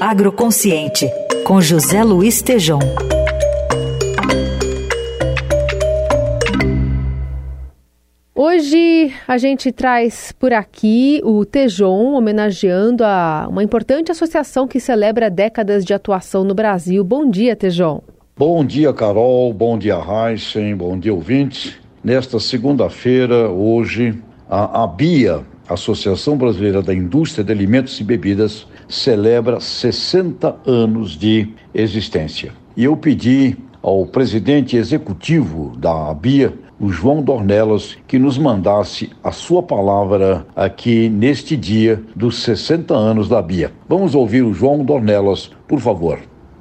Agroconsciente, com José Luiz Tejom. Hoje a gente traz por aqui o Tejon, homenageando a uma importante associação que celebra décadas de atuação no Brasil. Bom dia, Tejon. Bom dia, Carol. Bom dia, Heisen. Bom dia, ouvintes. Nesta segunda-feira, hoje, a ABIA, Associação Brasileira da Indústria de Alimentos e Bebidas, celebra 60 anos de existência. E eu pedi ao presidente executivo da ABIA, o João Dornelas, que nos mandasse a sua palavra aqui neste dia dos 60 anos da BIA. Vamos ouvir o João Dornelas, por favor.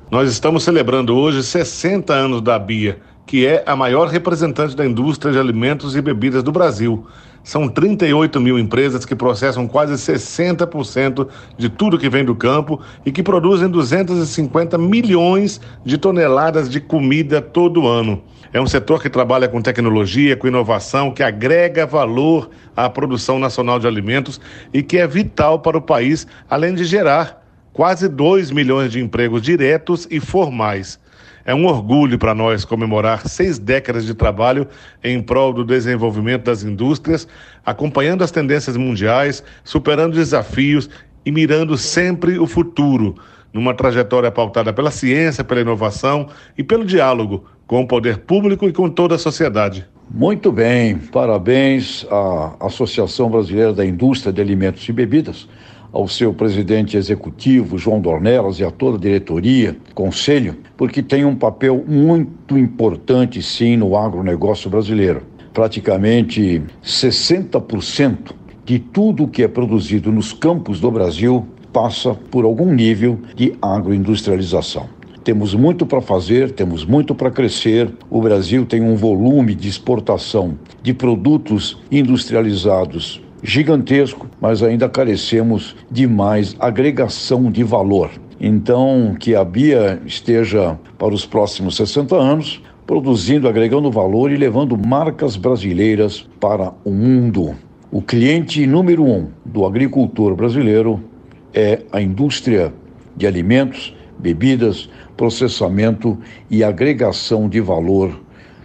Nós estamos celebrando hoje 60 anos da BIA, que é a maior representante da indústria de alimentos e bebidas do Brasil. São 38 mil empresas que processam quase 60% de tudo que vem do campo e que produzem 250 milhões de toneladas de comida todo ano. É um setor que trabalha com tecnologia, com inovação, que agrega valor à produção nacional de alimentos e que é vital para o país, além de gerar quase 2 milhões de empregos diretos e formais. É um orgulho para nós comemorar seis décadas de trabalho em prol do desenvolvimento das indústrias, acompanhando as tendências mundiais, superando desafios e mirando sempre o futuro, numa trajetória pautada pela ciência, pela inovação e pelo diálogo com o poder público e com toda a sociedade. Muito bem, parabéns à Associação Brasileira da Indústria de Alimentos e Bebidas, ao seu presidente executivo, João Dornelas, e a toda a diretoria, conselho, porque tem um papel muito importante, sim, no agronegócio brasileiro. Praticamente 60% de tudo que é produzido nos campos do Brasil passa por algum nível de agroindustrialização. Temos muito para fazer, temos muito para crescer. O Brasil tem um volume de exportação de produtos industrializados gigantesco, mas ainda carecemos de mais agregação de valor. Então, que a Bia esteja para os próximos 60 anos produzindo, agregando valor e levando marcas brasileiras para o mundo. O cliente número um do agricultor brasileiro é a indústria de alimentos, bebidas, processamento e agregação de valor,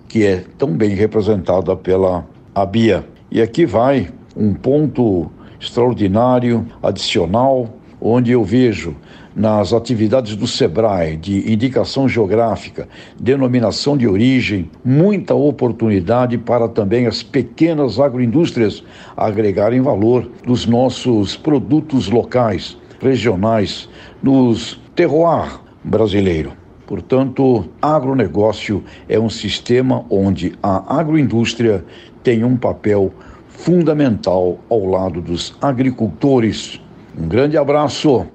que é tão bem representada pela ABIA. E aqui vai um ponto extraordinário, adicional, onde eu vejo nas atividades do SEBRAE de indicação geográfica, denominação de origem, muita oportunidade para também as pequenas agroindústrias agregarem valor nos nossos produtos locais, regionais, nos terroir brasileiro. Portanto, agronegócio é um sistema onde a agroindústria tem um papel fundamental ao lado dos agricultores. Um grande abraço.